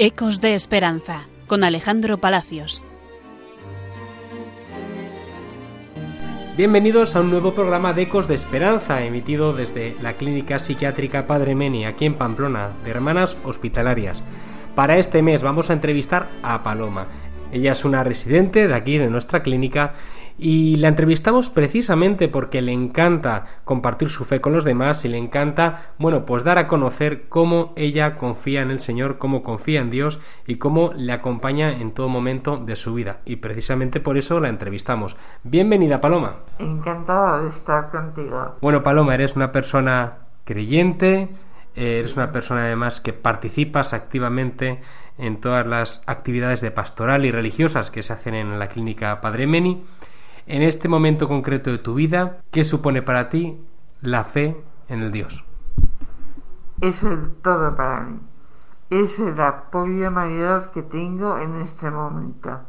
Ecos de Esperanza con Alejandro Palacios. Bienvenidos a un nuevo programa de Ecos de Esperanza, emitido desde la Clínica Psiquiátrica Padre Meni, aquí en Pamplona, de Hermanas Hospitalarias. Para este mes vamos a entrevistar a Paloma. Ella es una residente de aquí, de nuestra clínica, y la entrevistamos precisamente porque le encanta compartir su fe con los demás y le encanta, bueno, pues dar a conocer cómo ella confía en el Señor, cómo confía en Dios y cómo le acompaña en todo momento de su vida. Y precisamente por eso la entrevistamos. Bienvenida, Paloma. Encantada de estar contigo. Bueno, Paloma, eres una persona creyente, eres una persona además que participas activamente en todas las actividades de pastoral y religiosas que se hacen en la clínica Padre Meni en este momento concreto de tu vida, ¿qué supone para ti la fe en el Dios? Es el todo para mí. Es el apoyo mayor que tengo en este momento.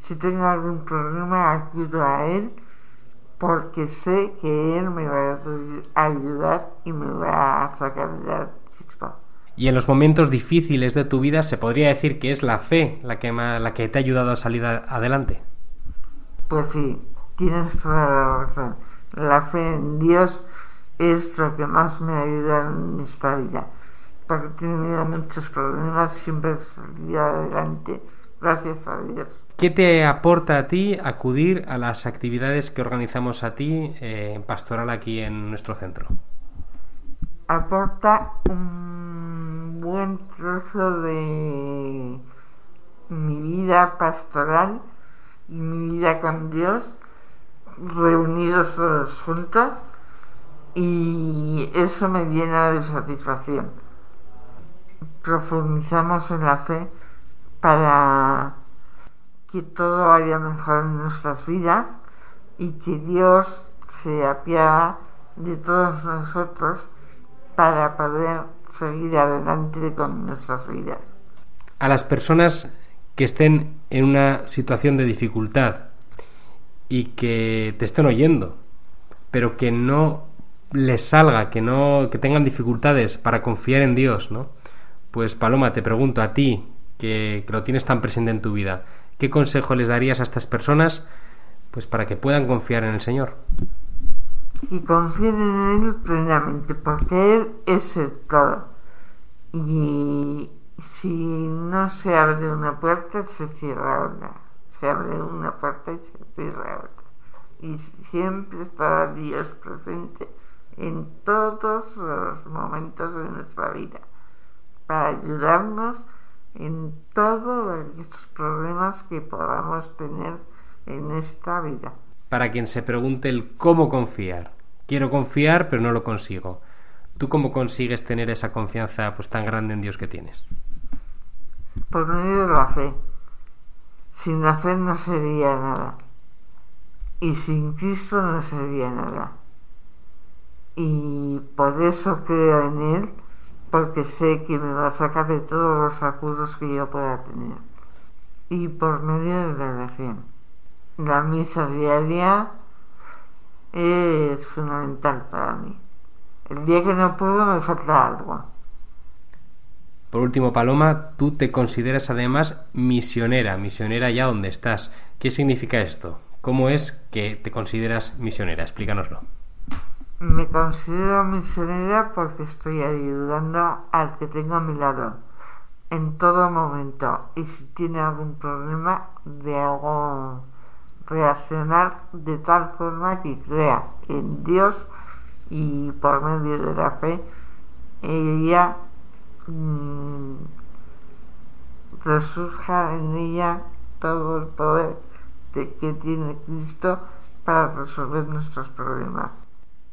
Si tengo algún problema, acudo a Él porque sé que Él me va a ayudar y me va a sacar de la chispa. Y en los momentos difíciles de tu vida se podría decir que es la fe la que, la que te ha ayudado a salir adelante. Pues sí, Tienes toda la razón. La fe en Dios es lo que más me ayuda en esta vida. Porque he tenido muchos problemas, siempre salí adelante, gracias a Dios. ¿Qué te aporta a ti acudir a las actividades que organizamos a ti eh, en pastoral aquí en nuestro centro? Aporta un buen trozo de mi vida pastoral y mi vida con Dios reunidos todos juntos y eso me llena de satisfacción. Profundizamos en la fe para que todo vaya mejor en nuestras vidas y que Dios se apiada de todos nosotros para poder seguir adelante con nuestras vidas. A las personas que estén en una situación de dificultad, y que te estén oyendo, pero que no les salga, que no que tengan dificultades para confiar en Dios, ¿no? Pues Paloma, te pregunto a ti, que, que lo tienes tan presente en tu vida, ¿qué consejo les darías a estas personas pues para que puedan confiar en el Señor? Que confíen en Él plenamente, porque Él es el todo. Y si no se abre una puerta, se cierra otra se una puerta y se cierra otra. Y siempre estará Dios presente en todos los momentos de nuestra vida para ayudarnos en todos estos problemas que podamos tener en esta vida. Para quien se pregunte el cómo confiar. Quiero confiar, pero no lo consigo. ¿Tú cómo consigues tener esa confianza pues tan grande en Dios que tienes? Por medio de la fe sin la fe no sería nada. Y sin Cristo no sería nada. Y por eso creo en Él, porque sé que me va a sacar de todos los apuros que yo pueda tener. Y por medio de la oración. La misa diaria es fundamental para mí. El día que no puedo me falta algo. Por último, Paloma, tú te consideras además misionera, misionera ya donde estás. ¿Qué significa esto? ¿Cómo es que te consideras misionera? Explícanoslo. Me considero misionera porque estoy ayudando al que tengo a mi lado en todo momento y si tiene algún problema de algo reaccionar de tal forma que crea en Dios y por medio de la fe ella Resurja en ella todo el poder de que tiene Cristo para resolver nuestros problemas.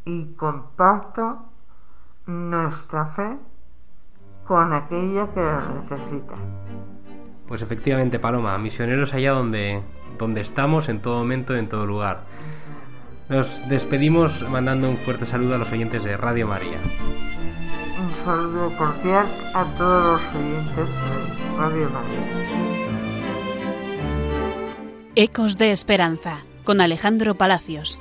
Y comparto nuestra fe con aquella que la necesita. Pues efectivamente, Paloma, misioneros allá donde, donde estamos, en todo momento, en todo lugar. Nos despedimos mandando un fuerte saludo a los oyentes de Radio María saludo cordial a todos los oyentes de Radio María. Ecos de Esperanza con Alejandro Palacios.